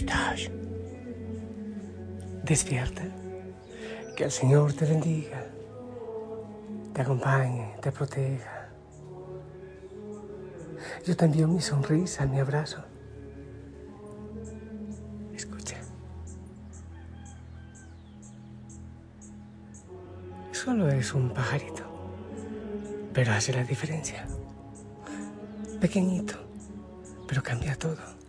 despertar. Despierta. Que el Señor te bendiga, te acompañe, te proteja. Yo te envío mi sonrisa, mi abrazo. Escucha. Solo es un pajarito, pero hace la diferencia. Pequeñito, pero cambia todo.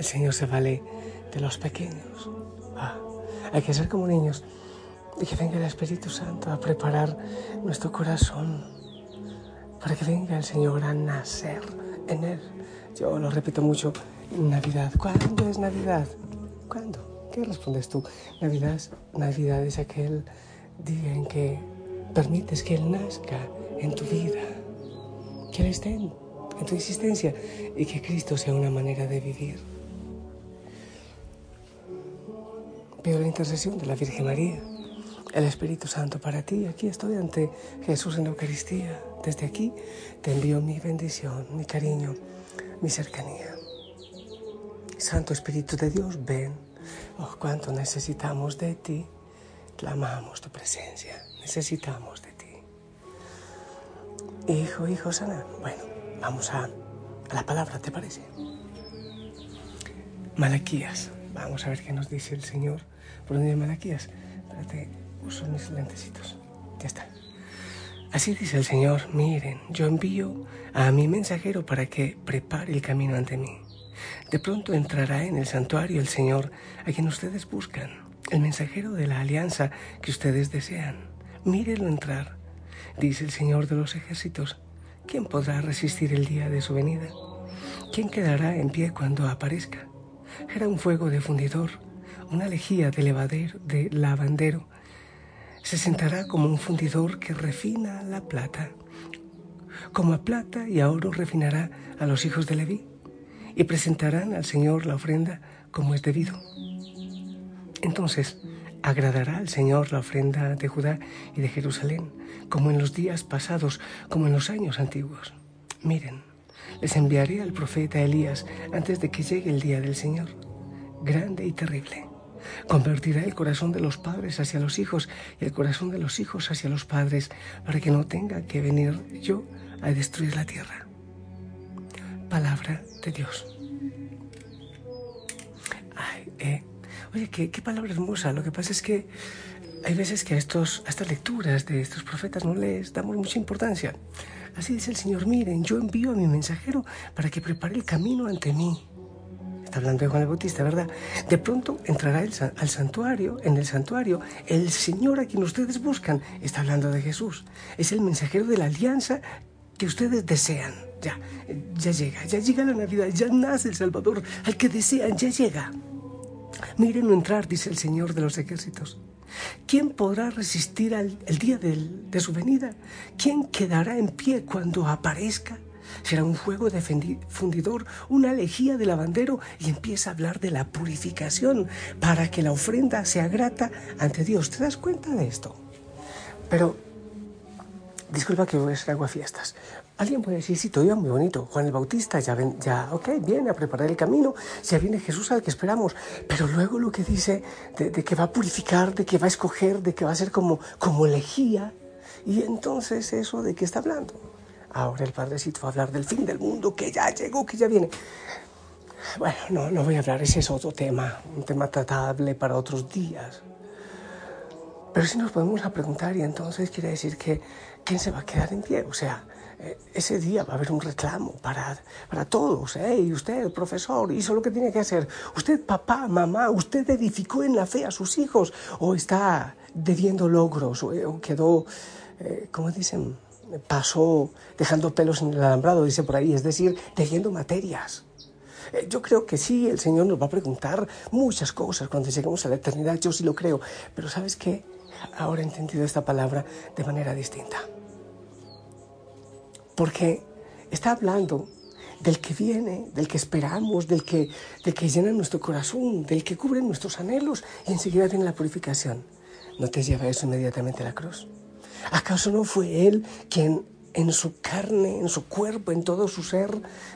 El Señor se vale de los pequeños. Ah, hay que ser como niños y que venga el Espíritu Santo a preparar nuestro corazón para que venga el Señor a nacer en Él. Yo lo repito mucho, Navidad. ¿Cuándo es Navidad? ¿Cuándo? ¿Qué respondes tú? Navidad, Navidad es aquel día en que permites que Él nazca en tu vida, que Él esté en, en tu existencia y que Cristo sea una manera de vivir. Pido la intercesión de la Virgen María, el Espíritu Santo para ti. Aquí estoy ante Jesús en la Eucaristía. Desde aquí te envío mi bendición, mi cariño, mi cercanía. Santo Espíritu de Dios, ven. Oh, cuánto necesitamos de ti. Clamamos tu presencia. Necesitamos de ti. Hijo, hijo sana. Bueno, vamos a, a la palabra, ¿te parece? Malaquías. Vamos a ver qué nos dice el Señor por donde de Malaquías. Espérate, uso mis lentecitos. Ya está. Así dice el Señor, miren, yo envío a mi mensajero para que prepare el camino ante mí. De pronto entrará en el santuario el Señor a quien ustedes buscan, el mensajero de la alianza que ustedes desean. Mírenlo entrar, dice el Señor de los ejércitos. ¿Quién podrá resistir el día de su venida? ¿Quién quedará en pie cuando aparezca? Era un fuego de fundidor, una lejía de, levadero, de lavandero. Se sentará como un fundidor que refina la plata. Como a plata y a oro refinará a los hijos de Leví y presentarán al Señor la ofrenda como es debido. Entonces agradará al Señor la ofrenda de Judá y de Jerusalén, como en los días pasados, como en los años antiguos. Miren, les enviaré al profeta Elías antes de que llegue el día del Señor, grande y terrible. Convertirá el corazón de los padres hacia los hijos y el corazón de los hijos hacia los padres para que no tenga que venir yo a destruir la tierra. Palabra de Dios. Ay, eh, oye, qué, palabra hermosa. Lo que pasa es que hay veces que estos, a estas lecturas de estos profetas no les damos mucha importancia. Así dice el Señor, miren, yo envío a mi mensajero para que prepare el camino ante mí. Está hablando de Juan el Bautista, ¿verdad? De pronto entrará el, al santuario, en el santuario, el Señor a quien ustedes buscan. Está hablando de Jesús. Es el mensajero de la alianza que ustedes desean. Ya, ya llega, ya llega la Navidad, ya nace el Salvador, al que desean, ya llega. Mírenlo entrar, dice el Señor de los ejércitos. ¿Quién podrá resistir al, día de su venida? ¿Quién quedará en pie cuando aparezca? Será un fuego de fundidor, una lejía de lavandero y empieza a hablar de la purificación para que la ofrenda sea grata ante Dios. ¿Te das cuenta de esto? Pero, disculpa que voy a hacer agua fiestas. Alguien puede decir, sí, todavía muy bonito. Juan el Bautista ya, viene a preparar el camino, ya viene Jesús al que esperamos. Pero luego lo que dice de, de, que va a purificar, de que va a escoger, de que va a ser como, como lejía. Y entonces eso de qué está hablando. Ahora el Padrecito va a hablar del fin del mundo, que ya llegó, que ya viene. Bueno, no, no voy a hablar, ese es otro tema, un tema tratable para otros días. Pero si nos podemos a preguntar, y entonces quiere decir que ¿quién se va a quedar en pie? O sea, ese día va a haber un reclamo para, para todos. ¿eh? Y usted, profesor, hizo lo que tiene que hacer. Usted, papá, mamá, usted edificó en la fe a sus hijos o está debiendo logros o, o quedó, eh, ¿cómo dicen? Pasó dejando pelos en el alambrado, dice por ahí, es decir, debiendo materias. Eh, yo creo que sí, el Señor nos va a preguntar muchas cosas cuando lleguemos a la eternidad, yo sí lo creo. Pero ¿sabes qué? Ahora he entendido esta palabra de manera distinta porque está hablando del que viene, del que esperamos, del que, del que llena nuestro corazón, del que cubre nuestros anhelos y enseguida viene la purificación. ¿No te lleva eso inmediatamente a la cruz? ¿Acaso no fue Él quien en su carne, en su cuerpo, en todo su ser,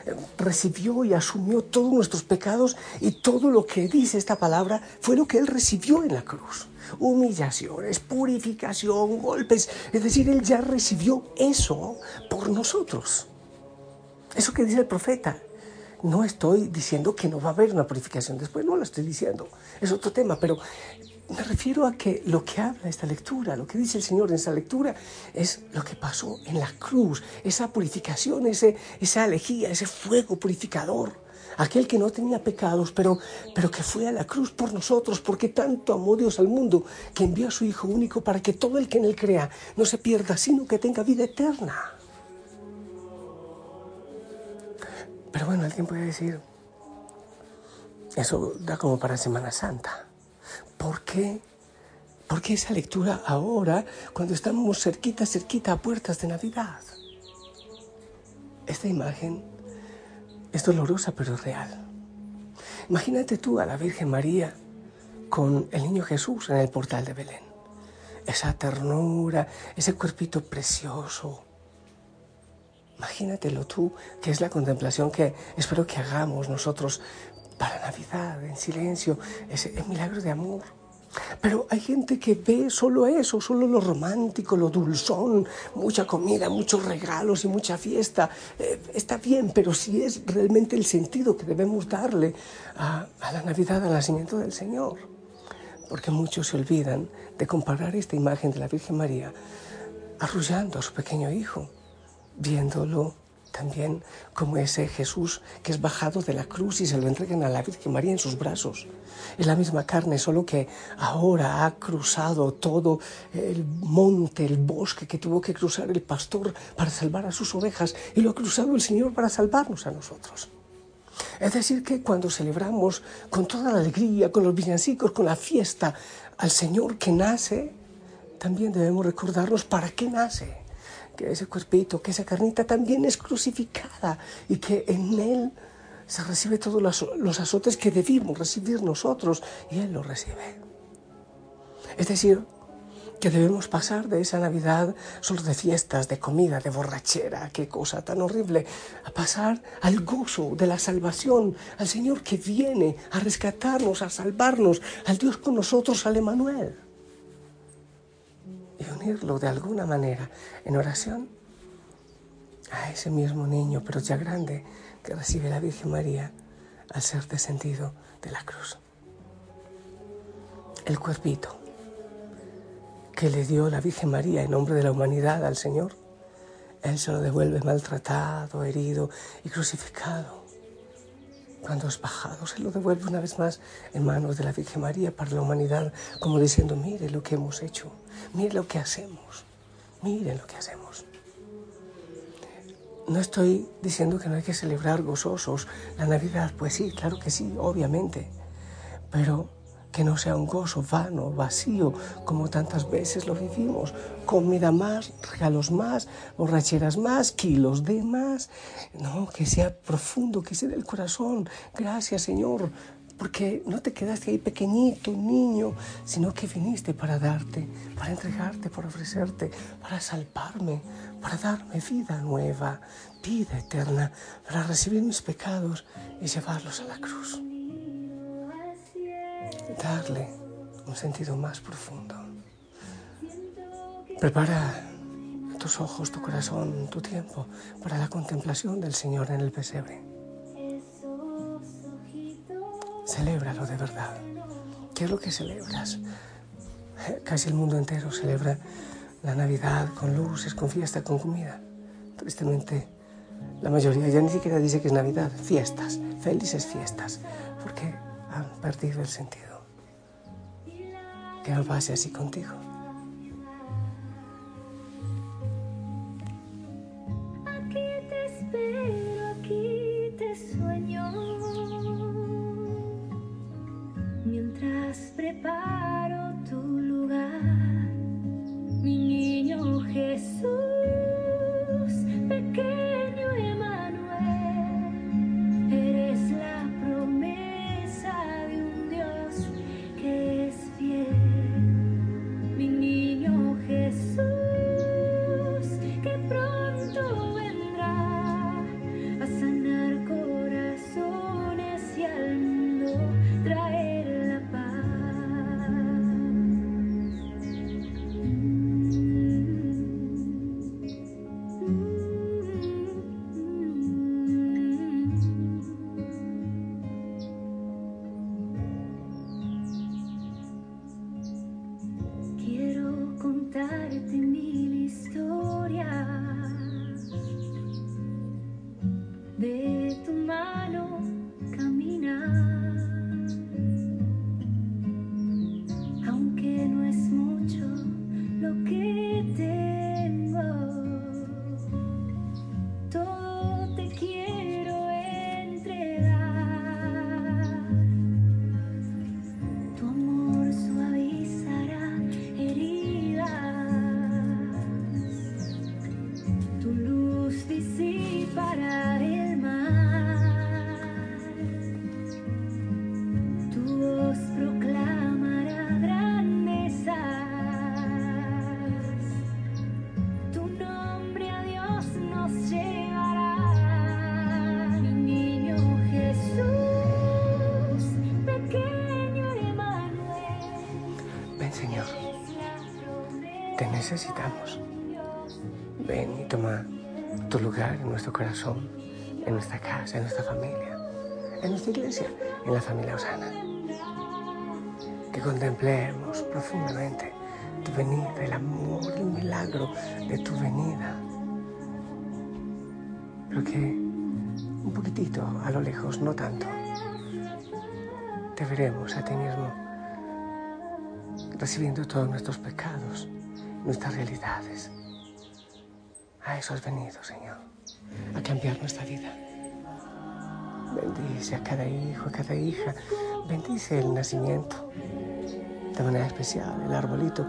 eh, recibió y asumió todos nuestros pecados y todo lo que dice esta palabra fue lo que Él recibió en la cruz. Humillaciones, purificación, golpes. Es decir, Él ya recibió eso por nosotros. Eso que dice el profeta. No estoy diciendo que no va a haber una purificación después, no lo estoy diciendo. Es otro tema, pero me refiero a que lo que habla esta lectura, lo que dice el Señor en esta lectura, es lo que pasó en la cruz, esa purificación, ese, esa alejía, ese fuego purificador. Aquel que no tenía pecados, pero, pero que fue a la cruz por nosotros, porque tanto amó Dios al mundo, que envió a su Hijo único para que todo el que en él crea no se pierda, sino que tenga vida eterna. Pero bueno, alguien puede decir, eso da como para Semana Santa. ¿Por qué? ¿Por qué esa lectura ahora, cuando estamos cerquita, cerquita a puertas de Navidad? Esta imagen es dolorosa pero real. Imagínate tú a la Virgen María con el niño Jesús en el portal de Belén. Esa ternura, ese cuerpito precioso. Imagínatelo tú, que es la contemplación que espero que hagamos nosotros para Navidad, en silencio, ese, milagro de amor. Pero hay gente que ve solo eso, solo lo romántico, lo dulzón, mucha comida, muchos regalos y mucha fiesta. Eh, está bien, pero si es realmente el sentido que debemos darle a la Navidad, al nacimiento del Señor. Porque muchos se olvidan de comparar esta imagen de la Virgen María arrullando a su pequeño hijo, viéndolo también como ese Jesús que es bajado de la cruz y se lo entregan a la Virgen María en sus brazos. Es la misma carne, solo que ahora ha cruzado todo el monte, el bosque que tuvo que cruzar el pastor para salvar a sus ovejas y lo ha cruzado el Señor para salvarnos a nosotros. Es decir, que cuando celebramos con toda la alegría, con los villancicos, con la fiesta al Señor que nace, también debemos recordarnos para qué nace que ese cuerpito, que esa carnita también es crucificada y que en Él se recibe todos los, azotes que debimos recibir nosotros y Él los recibe. Es decir, que debemos pasar de esa Navidad solo de fiestas, de comida, de borrachera, qué cosa tan horrible, a pasar al gozo de la salvación, al Señor que viene a rescatarnos, a salvarnos, al Dios con nosotros, al Emanuel de alguna manera en oración a ese mismo niño, pero ya grande, que recibe la Virgen María al ser descendido de la cruz. El cuerpito que le dio la Virgen María en nombre de la humanidad al Señor, Él se lo devuelve maltratado, herido y crucificado cuando es bajado, se lo devuelve una vez más en manos de la Virgen María para la humanidad, como diciendo, mire lo que hemos hecho, mire lo que hacemos, mire lo que hacemos. No estoy diciendo que no hay que celebrar gozosos la Navidad, pues sí, claro que sí, obviamente, pero que no sea un gozo vano, vacío, como tantas veces lo vivimos. Comida más, regalos más, borracheras más, kilos de más. No, que sea profundo, que sea del corazón. Gracias, Señor, porque no te quedaste ahí pequeñito, niño, sino que viniste para darte, para entregarte, para ofrecerte, para salvarme, para darme vida nueva, vida eterna, para recibir mis pecados y llevarlos a la cruz darle un sentido más profundo. Prepara tus ojos, tu corazón, tu tiempo para la contemplación del Señor en el pesebre. Celébralo de verdad. ¿Qué es lo que celebras? Casi el mundo entero celebra la Navidad con luces, con fiesta, con comida. Tristemente, la mayoría ya ni siquiera dice que es Navidad, fiestas, felices fiestas, porque han perdido el sentido que no pase así contigo. Necesitamos. Ven y toma tu lugar en nuestro corazón, en nuestra casa, en nuestra familia, en nuestra iglesia, en la familia Osana. Que contemplemos profundamente tu venida, el amor, el milagro de tu venida. Pero que un poquitito a lo lejos, no tanto, te veremos a ti mismo recibiendo todos nuestros pecados, nuestras realidades. A eso has venido, Señor, a cambiar nuestra vida. Bendice a cada hijo, a cada hija. Bendice el nacimiento de manera especial, el arbolito.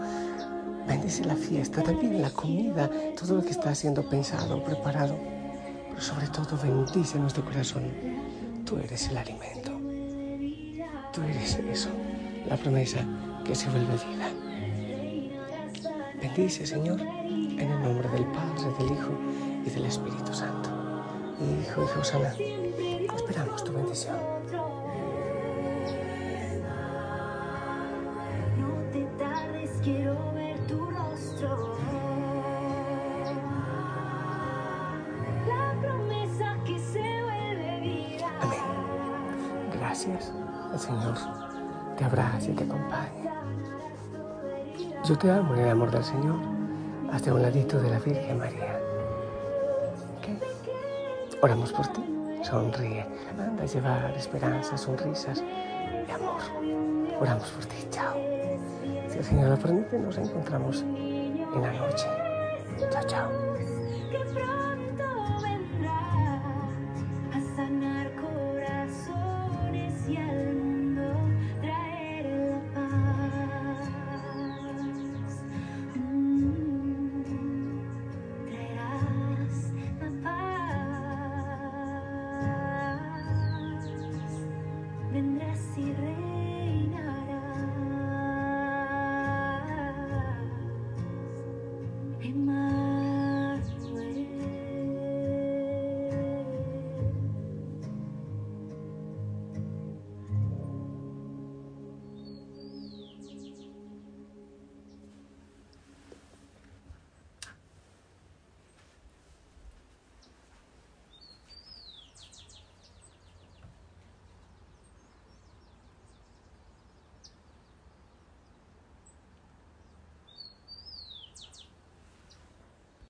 Bendice la fiesta, también la comida, todo lo que está siendo pensado, preparado. Pero sobre todo bendice nuestro corazón. Tú eres el alimento. Tú eres eso, la promesa que se vuelve vida. Bendice, Señor, en el nombre del Padre, del Hijo y del Espíritu Santo. Hijo y Josana, esperamos tu bendición. No te tardes, quiero ver tu rostro. La promesa que se vuelve vida. Amén. Gracias, el Señor te abrace y te acompañe. Yo te amo en el amor del Señor, hasta un ladito de la Virgen María. ¿Qué? Oramos por ti. Sonríe. Anda a llevar esperanzas, sonrisas y amor. Oramos por ti. Chao. Si el Señor lo permite, nos encontramos en la noche. Chao, chao.